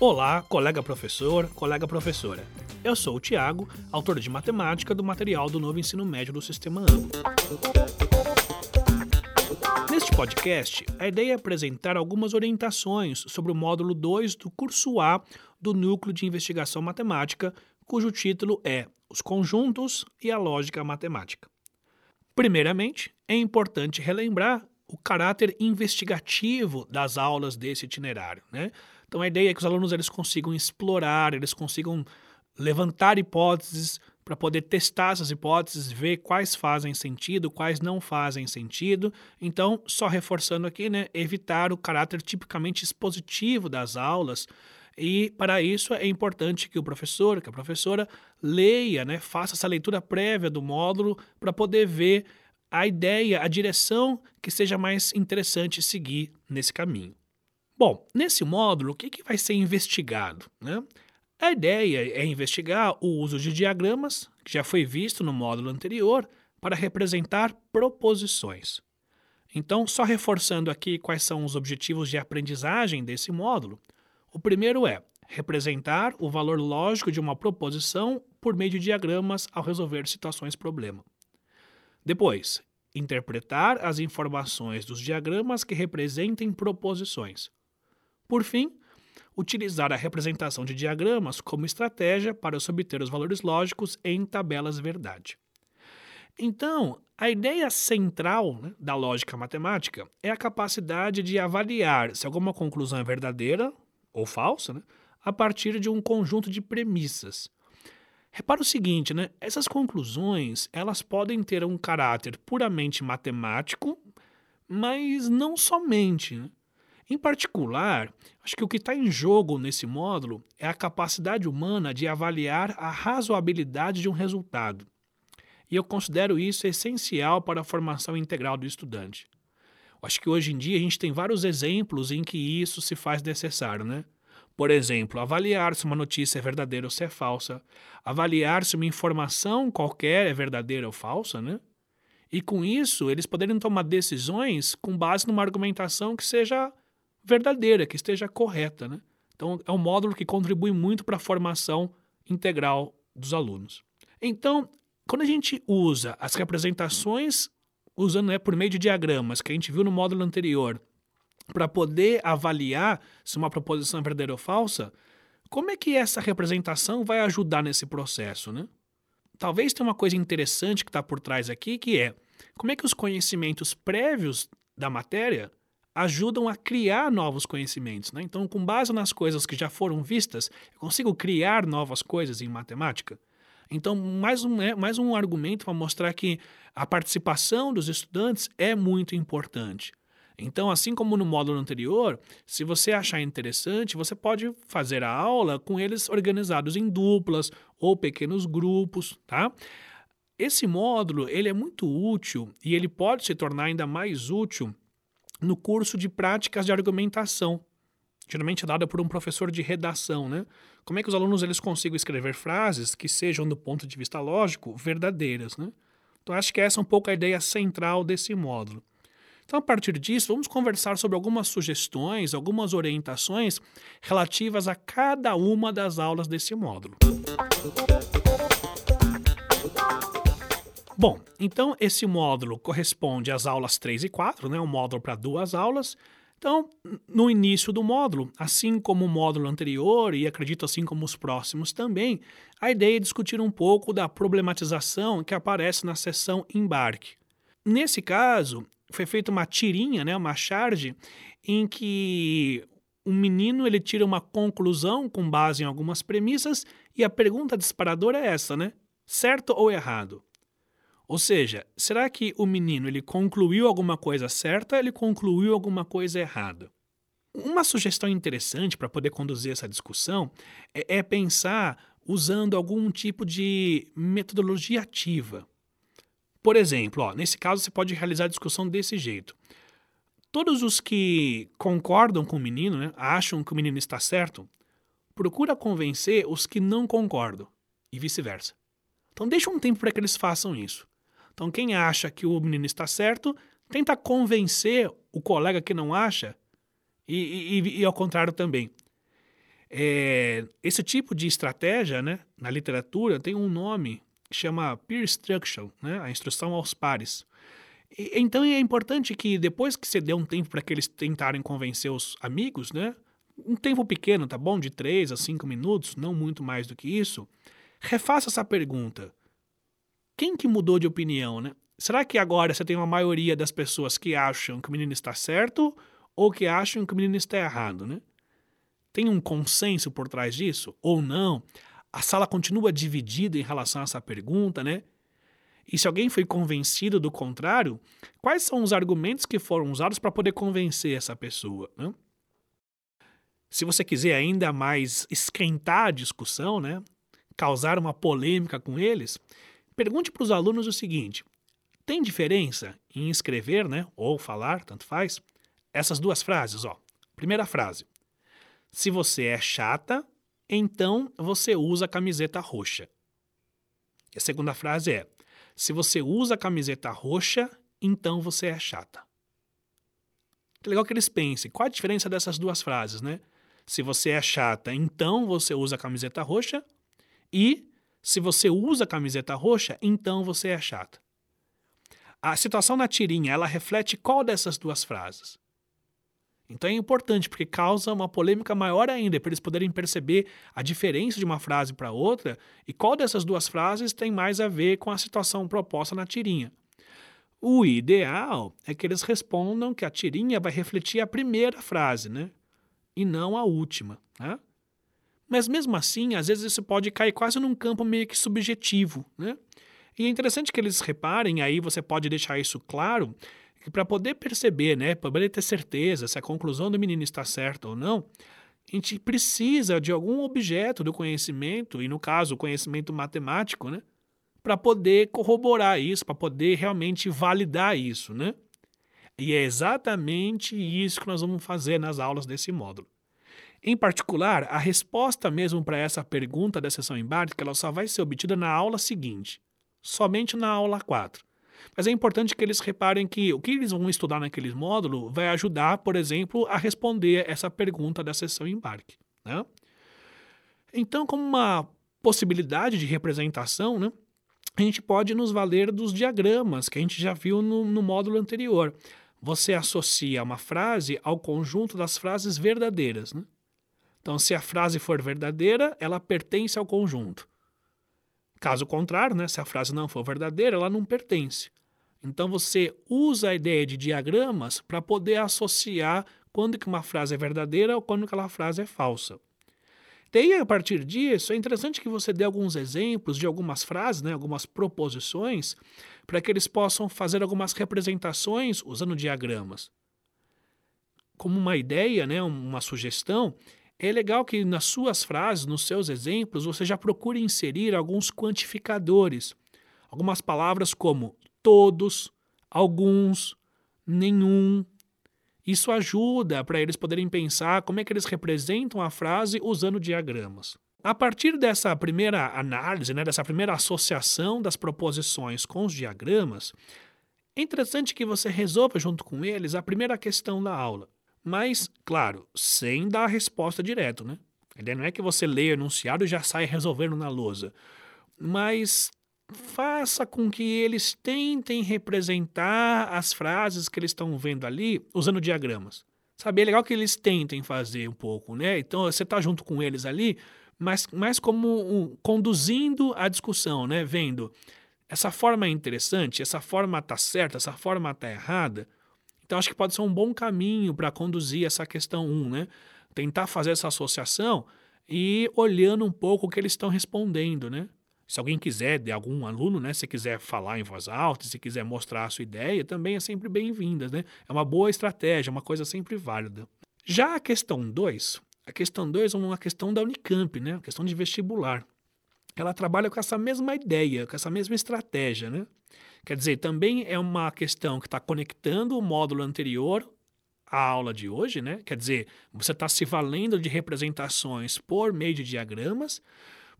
Olá, colega professor, colega professora. Eu sou o Tiago, autor de matemática do material do novo ensino médio do Sistema AMO. Neste podcast, a ideia é apresentar algumas orientações sobre o módulo 2 do curso A do Núcleo de Investigação Matemática, cujo título é Os Conjuntos e a Lógica Matemática. Primeiramente, é importante relembrar o caráter investigativo das aulas desse itinerário. Né? Então, a ideia é que os alunos eles consigam explorar, eles consigam levantar hipóteses para poder testar essas hipóteses, ver quais fazem sentido, quais não fazem sentido. Então, só reforçando aqui, né, evitar o caráter tipicamente expositivo das aulas. E para isso é importante que o professor, que a professora leia, né, faça essa leitura prévia do módulo para poder ver a ideia, a direção que seja mais interessante seguir nesse caminho. Bom, nesse módulo, o que, que vai ser investigado? Né? A ideia é investigar o uso de diagramas, que já foi visto no módulo anterior, para representar proposições. Então, só reforçando aqui quais são os objetivos de aprendizagem desse módulo. O primeiro é representar o valor lógico de uma proposição por meio de diagramas ao resolver situações problema. Depois, interpretar as informações dos diagramas que representem proposições. Por fim, utilizar a representação de diagramas como estratégia para se obter os valores lógicos em tabelas verdade. Então, a ideia central né, da lógica matemática é a capacidade de avaliar se alguma conclusão é verdadeira ou falsa né, a partir de um conjunto de premissas. Repara o seguinte, né? Essas conclusões, elas podem ter um caráter puramente matemático, mas não somente. Né? Em particular, acho que o que está em jogo nesse módulo é a capacidade humana de avaliar a razoabilidade de um resultado. E eu considero isso essencial para a formação integral do estudante. Acho que hoje em dia a gente tem vários exemplos em que isso se faz necessário, né? Por exemplo, avaliar se uma notícia é verdadeira ou se é falsa, avaliar se uma informação qualquer é verdadeira ou falsa, né? E com isso, eles poderem tomar decisões com base numa argumentação que seja verdadeira, que esteja correta. Né? Então, é um módulo que contribui muito para a formação integral dos alunos. Então, quando a gente usa as representações, usando né, por meio de diagramas, que a gente viu no módulo anterior, para poder avaliar se uma proposição é verdadeira ou falsa, como é que essa representação vai ajudar nesse processo? Né? Talvez tenha uma coisa interessante que está por trás aqui, que é como é que os conhecimentos prévios da matéria ajudam a criar novos conhecimentos. Né? Então, com base nas coisas que já foram vistas, eu consigo criar novas coisas em matemática. Então, mais um, é, mais um argumento para mostrar que a participação dos estudantes é muito importante. Então, assim como no módulo anterior, se você achar interessante, você pode fazer a aula com eles organizados em duplas ou pequenos grupos, tá? Esse módulo, ele é muito útil e ele pode se tornar ainda mais útil no curso de práticas de argumentação, geralmente é dada por um professor de redação, né? Como é que os alunos eles consigam escrever frases que sejam do ponto de vista lógico verdadeiras, né? Então acho que essa é um pouco a ideia central desse módulo. Então, a partir disso, vamos conversar sobre algumas sugestões, algumas orientações relativas a cada uma das aulas desse módulo. Bom, então esse módulo corresponde às aulas 3 e 4, né? um módulo para duas aulas. Então, no início do módulo, assim como o módulo anterior, e acredito assim como os próximos também, a ideia é discutir um pouco da problematização que aparece na seção embarque. Nesse caso, foi feita uma tirinha, né, uma charge, em que um menino ele tira uma conclusão com base em algumas premissas e a pergunta disparadora é essa, né? Certo ou errado? Ou seja, será que o menino ele concluiu alguma coisa certa ele concluiu alguma coisa errada? Uma sugestão interessante para poder conduzir essa discussão é, é pensar usando algum tipo de metodologia ativa. Por exemplo, ó, nesse caso você pode realizar a discussão desse jeito. Todos os que concordam com o menino, né, acham que o menino está certo, procura convencer os que não concordam e vice-versa. Então deixa um tempo para que eles façam isso. Então, quem acha que o menino está certo, tenta convencer o colega que não acha, e, e, e ao contrário também. É, esse tipo de estratégia, né, na literatura, tem um nome que chama peer instruction, né, a instrução aos pares. E, então é importante que depois que você dê um tempo para que eles tentarem convencer os amigos, né, um tempo pequeno, tá bom? De 3 a 5 minutos, não muito mais do que isso, refaça essa pergunta. Quem que mudou de opinião, né? Será que agora você tem uma maioria das pessoas que acham que o menino está certo ou que acham que o menino está errado, né? Tem um consenso por trás disso ou não? A sala continua dividida em relação a essa pergunta, né? E se alguém foi convencido do contrário, quais são os argumentos que foram usados para poder convencer essa pessoa, né? Se você quiser ainda mais esquentar a discussão, né, causar uma polêmica com eles, pergunte para os alunos o seguinte: tem diferença em escrever, né, ou falar, tanto faz, essas duas frases, ó. Primeira frase: Se você é chata, então você usa camiseta roxa. E a segunda frase é: Se você usa camiseta roxa, então você é chata. Que legal que eles pensem. Qual a diferença dessas duas frases, né? Se você é chata, então você usa camiseta roxa. E se você usa camiseta roxa, então você é chata. A situação na tirinha, ela reflete qual dessas duas frases? Então é importante, porque causa uma polêmica maior ainda, para eles poderem perceber a diferença de uma frase para outra e qual dessas duas frases tem mais a ver com a situação proposta na tirinha. O ideal é que eles respondam que a tirinha vai refletir a primeira frase, né? e não a última. Né? Mas mesmo assim, às vezes isso pode cair quase num campo meio que subjetivo. Né? E é interessante que eles reparem, aí você pode deixar isso claro, que para poder perceber, né, para poder ter certeza se a conclusão do menino está certa ou não, a gente precisa de algum objeto do conhecimento, e no caso, o conhecimento matemático, né, para poder corroborar isso, para poder realmente validar isso, né? E é exatamente isso que nós vamos fazer nas aulas desse módulo. Em particular, a resposta mesmo para essa pergunta da sessão embarque, ela só vai ser obtida na aula seguinte, somente na aula 4. Mas é importante que eles reparem que o que eles vão estudar naquele módulo vai ajudar, por exemplo, a responder essa pergunta da sessão embarque. Né? Então, como uma possibilidade de representação, né, a gente pode nos valer dos diagramas que a gente já viu no, no módulo anterior você associa uma frase ao conjunto das frases verdadeiras. Né? Então, se a frase for verdadeira, ela pertence ao conjunto. Caso contrário, né, se a frase não for verdadeira, ela não pertence. Então, você usa a ideia de diagramas para poder associar quando que uma frase é verdadeira ou quando que aquela frase é falsa. Daí, a partir disso, é interessante que você dê alguns exemplos de algumas frases, né, algumas proposições, para que eles possam fazer algumas representações usando diagramas. Como uma ideia, né, uma sugestão, é legal que nas suas frases, nos seus exemplos, você já procure inserir alguns quantificadores. Algumas palavras como todos, alguns, nenhum, isso ajuda para eles poderem pensar como é que eles representam a frase usando diagramas. A partir dessa primeira análise, né, dessa primeira associação das proposições com os diagramas, é interessante que você resolva junto com eles a primeira questão da aula. Mas, claro, sem dar a resposta direto, né? A ideia não é que você leia o enunciado e já saia resolvendo na lousa. Mas faça com que eles tentem representar as frases que eles estão vendo ali usando diagramas. Sabe, é legal que eles tentem fazer um pouco, né? Então você está junto com eles ali, mas mais como um, conduzindo a discussão, né? Vendo essa forma é interessante, essa forma está certa, essa forma está errada. Então acho que pode ser um bom caminho para conduzir essa questão 1, um, né? Tentar fazer essa associação e olhando um pouco o que eles estão respondendo, né? Se alguém quiser, de algum aluno, né, se quiser falar em voz alta, se quiser mostrar a sua ideia, também é sempre bem-vinda, né? É uma boa estratégia, uma coisa sempre válida. Já a questão 2, a questão 2 é uma questão da Unicamp, né? Uma questão de vestibular. Ela trabalha com essa mesma ideia, com essa mesma estratégia, né? Quer dizer, também é uma questão que está conectando o módulo anterior à aula de hoje, né? Quer dizer, você está se valendo de representações por meio de diagramas,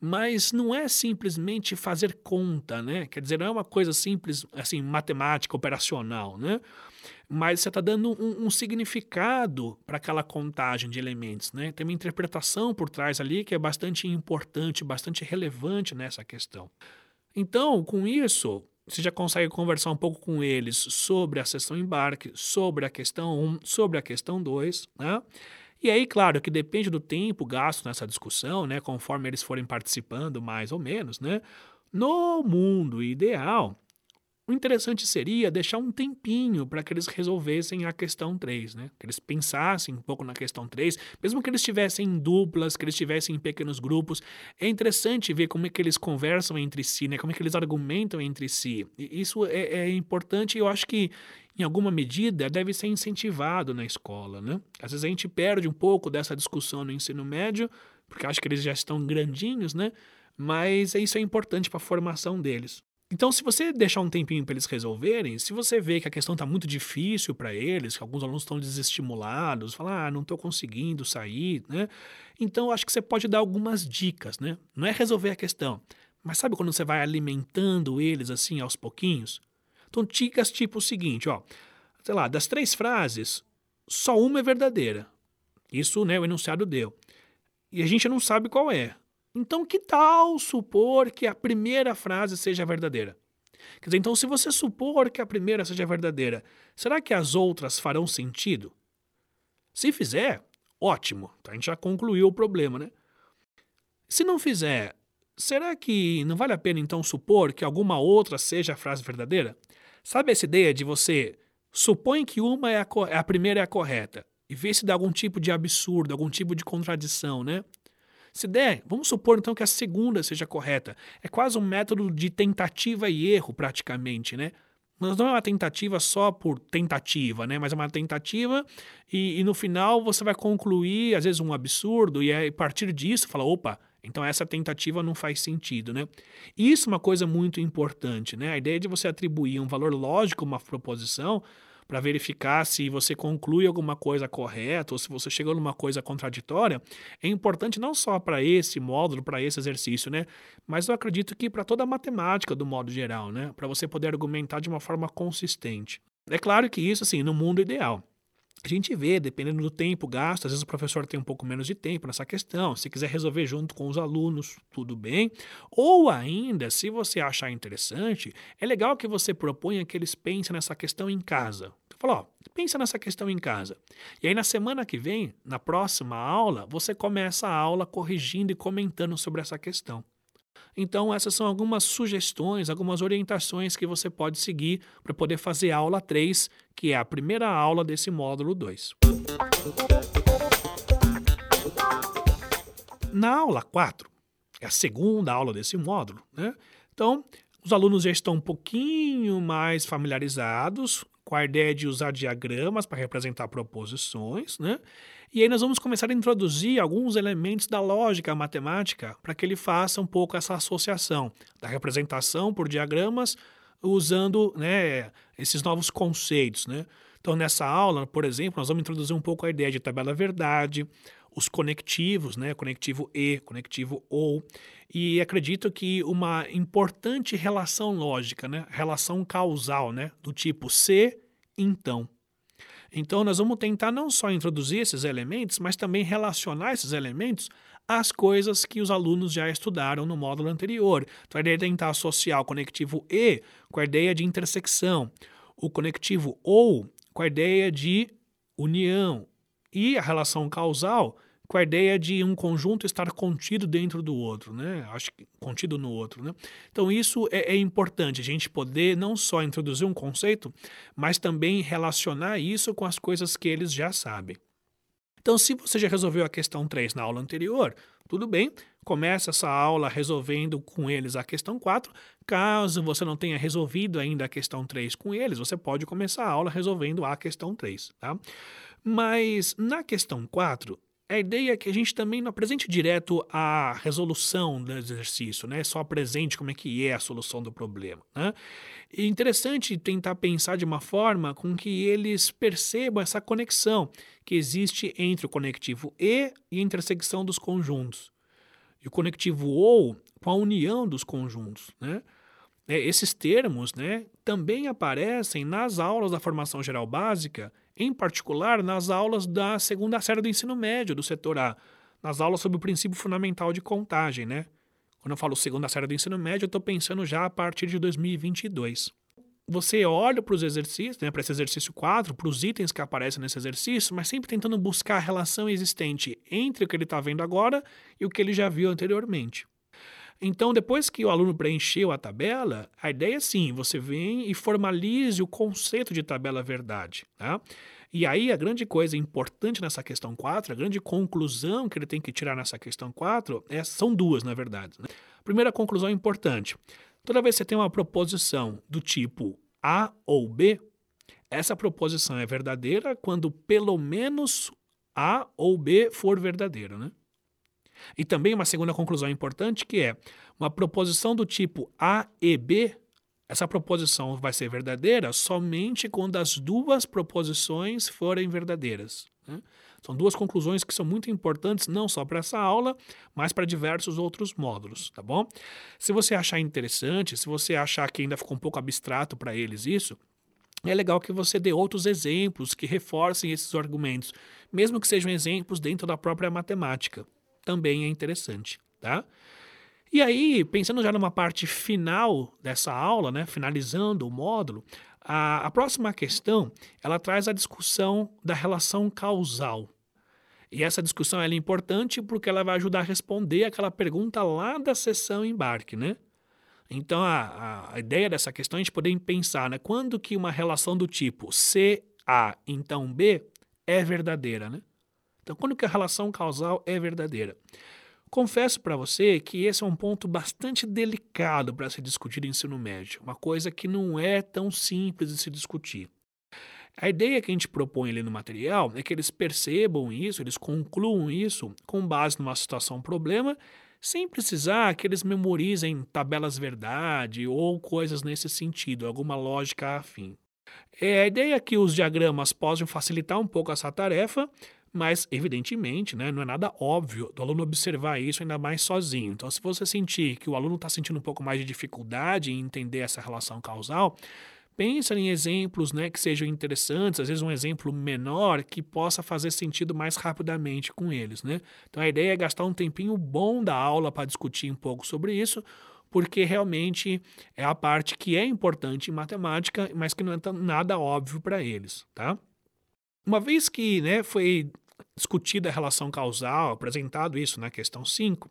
mas não é simplesmente fazer conta, né? Quer dizer, não é uma coisa simples, assim, matemática, operacional, né? Mas você está dando um, um significado para aquela contagem de elementos, né? Tem uma interpretação por trás ali que é bastante importante, bastante relevante nessa questão. Então, com isso, você já consegue conversar um pouco com eles sobre a sessão embarque, sobre a questão 1, sobre a questão 2, né? E aí, claro, que depende do tempo gasto nessa discussão, né, conforme eles forem participando mais ou menos, né? No mundo ideal, o interessante seria deixar um tempinho para que eles resolvessem a questão 3, né? Que eles pensassem um pouco na questão 3, mesmo que eles estivessem em duplas, que eles estivessem em pequenos grupos. É interessante ver como é que eles conversam entre si, né? Como é que eles argumentam entre si. E isso é, é importante e eu acho que em alguma medida, deve ser incentivado na escola. Né? Às vezes a gente perde um pouco dessa discussão no ensino médio, porque acho que eles já estão grandinhos, né? mas isso é importante para a formação deles. Então, se você deixar um tempinho para eles resolverem, se você vê que a questão está muito difícil para eles, que alguns alunos estão desestimulados, falar, ah, não estou conseguindo sair, né? Então, acho que você pode dar algumas dicas, né? Não é resolver a questão, mas sabe quando você vai alimentando eles assim aos pouquinhos? Então, dicas tipo o seguinte, ó. Sei lá, das três frases, só uma é verdadeira. Isso, né, o enunciado deu. E a gente não sabe qual é. Então, que tal supor que a primeira frase seja verdadeira? Quer dizer, então, se você supor que a primeira seja verdadeira, será que as outras farão sentido? Se fizer, ótimo, então a gente já concluiu o problema, né? Se não fizer, será que não vale a pena então supor que alguma outra seja a frase verdadeira? Sabe essa ideia de você supõe que uma é a, a primeira é a correta e vê se dá algum tipo de absurdo, algum tipo de contradição, né? Se der, vamos supor então que a segunda seja correta. É quase um método de tentativa e erro, praticamente, né? Mas não é uma tentativa só por tentativa, né? Mas é uma tentativa e, e no final você vai concluir, às vezes, um absurdo, e a partir disso fala: opa, então essa tentativa não faz sentido, né? Isso é uma coisa muito importante, né? A ideia de você atribuir um valor lógico a uma proposição para verificar se você conclui alguma coisa correta ou se você chegou numa coisa contraditória, é importante não só para esse módulo, para esse exercício, né? Mas eu acredito que para toda a matemática do modo geral, né? Para você poder argumentar de uma forma consistente. É claro que isso, assim, no mundo ideal. A gente vê, dependendo do tempo gasto, às vezes o professor tem um pouco menos de tempo nessa questão. Se quiser resolver junto com os alunos, tudo bem. Ou ainda, se você achar interessante, é legal que você proponha que eles pensem nessa questão em casa. Você fala, ó, pensa nessa questão em casa. E aí na semana que vem, na próxima aula, você começa a aula corrigindo e comentando sobre essa questão. Então, essas são algumas sugestões, algumas orientações que você pode seguir para poder fazer a aula 3, que é a primeira aula desse módulo 2. Na aula 4, é a segunda aula desse módulo, né? Então, os alunos já estão um pouquinho mais familiarizados com a ideia de usar diagramas para representar proposições, né? E aí nós vamos começar a introduzir alguns elementos da lógica matemática para que ele faça um pouco essa associação da representação por diagramas usando né, esses novos conceitos, né? Então, nessa aula, por exemplo, nós vamos introduzir um pouco a ideia de tabela verdade, os conectivos, né? Conectivo e, conectivo ou. E acredito que uma importante relação lógica, né? Relação causal, né? Do tipo se, então. Então, nós vamos tentar não só introduzir esses elementos, mas também relacionar esses elementos às coisas que os alunos já estudaram no módulo anterior. Então, a ideia é tentar associar o conectivo e com a ideia de intersecção, o conectivo ou com a ideia de união e a relação causal com a ideia de um conjunto estar contido dentro do outro, né? Acho que contido no outro, né? Então isso é, é, importante a gente poder não só introduzir um conceito, mas também relacionar isso com as coisas que eles já sabem. Então, se você já resolveu a questão 3 na aula anterior, tudo bem, começa essa aula resolvendo com eles a questão 4. Caso você não tenha resolvido ainda a questão 3 com eles, você pode começar a aula resolvendo a questão 3, tá? Mas na questão 4, a ideia é que a gente também não apresente direto a resolução do exercício, né? Só apresente como é que é a solução do problema, né? É interessante tentar pensar de uma forma com que eles percebam essa conexão que existe entre o conectivo e e a intersecção dos conjuntos. e o conectivo ou com a união dos conjuntos. Né? É, esses termos né, também aparecem nas aulas da formação geral básica, em particular nas aulas da segunda série do ensino médio do setor A, nas aulas sobre o princípio fundamental de contagem. Né? Quando eu falo segunda série do ensino médio, eu estou pensando já a partir de 2022 você olha para os exercícios, né, para esse exercício 4, para os itens que aparecem nesse exercício, mas sempre tentando buscar a relação existente entre o que ele está vendo agora e o que ele já viu anteriormente. Então, depois que o aluno preencheu a tabela, a ideia é sim, você vem e formalize o conceito de tabela verdade. Tá? E aí, a grande coisa importante nessa questão 4, a grande conclusão que ele tem que tirar nessa questão 4, é, são duas, na verdade. Né? Primeira conclusão importante: Toda vez que você tem uma proposição do tipo A ou B, essa proposição é verdadeira quando pelo menos A ou B for verdadeiro, né? E também uma segunda conclusão importante que é uma proposição do tipo A e B, essa proposição vai ser verdadeira somente quando as duas proposições forem verdadeiras. Né? São duas conclusões que são muito importantes, não só para essa aula, mas para diversos outros módulos, tá bom? Se você achar interessante, se você achar que ainda ficou um pouco abstrato para eles isso, é legal que você dê outros exemplos que reforcem esses argumentos, mesmo que sejam exemplos dentro da própria matemática. Também é interessante, tá? E aí, pensando já numa parte final dessa aula, né, finalizando o módulo, a, a próxima questão ela traz a discussão da relação causal. E essa discussão é importante porque ela vai ajudar a responder aquela pergunta lá da sessão embarque, né? Então, a, a ideia dessa questão é a gente poder pensar, né? Quando que uma relação do tipo C, A, então B é verdadeira, né? Então, quando que a relação causal é verdadeira? Confesso para você que esse é um ponto bastante delicado para se discutir no ensino médio, uma coisa que não é tão simples de se discutir. A ideia que a gente propõe ali no material é que eles percebam isso, eles concluam isso com base numa situação problema, sem precisar que eles memorizem tabelas verdade ou coisas nesse sentido, alguma lógica afim. É, a ideia é que os diagramas possam facilitar um pouco essa tarefa, mas, evidentemente, né, não é nada óbvio do aluno observar isso ainda mais sozinho. Então, se você sentir que o aluno está sentindo um pouco mais de dificuldade em entender essa relação causal, pensa em exemplos né, que sejam interessantes, às vezes um exemplo menor que possa fazer sentido mais rapidamente com eles. Né? Então a ideia é gastar um tempinho bom da aula para discutir um pouco sobre isso, porque realmente é a parte que é importante em matemática, mas que não é nada óbvio para eles. Tá? Uma vez que né, foi discutida a relação causal, apresentado isso na questão 5,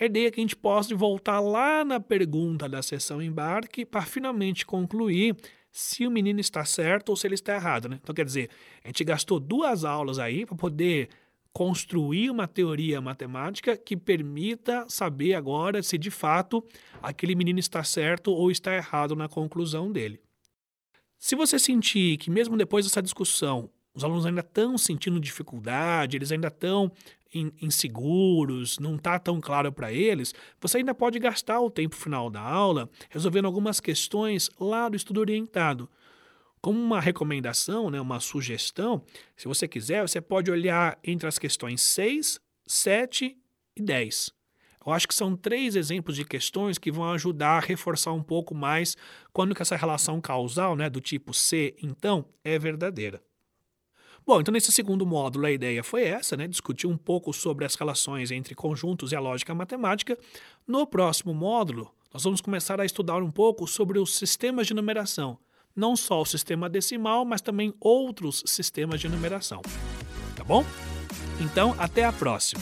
a ideia é que a gente possa voltar lá na pergunta da sessão embarque para finalmente concluir se o menino está certo ou se ele está errado. Né? Então, quer dizer, a gente gastou duas aulas aí para poder construir uma teoria matemática que permita saber agora se de fato aquele menino está certo ou está errado na conclusão dele. Se você sentir que, mesmo depois dessa discussão, os alunos ainda estão sentindo dificuldade, eles ainda estão inseguros, não está tão claro para eles, você ainda pode gastar o tempo final da aula resolvendo algumas questões lá do estudo orientado. Como uma recomendação, né, uma sugestão, se você quiser, você pode olhar entre as questões 6, 7 e 10. Eu acho que são três exemplos de questões que vão ajudar a reforçar um pouco mais quando que essa relação causal, né, do tipo C, então, é verdadeira. Bom, então nesse segundo módulo a ideia foi essa, né? Discutir um pouco sobre as relações entre conjuntos e a lógica matemática. No próximo módulo, nós vamos começar a estudar um pouco sobre os sistemas de numeração. Não só o sistema decimal, mas também outros sistemas de numeração. Tá bom? Então, até a próxima!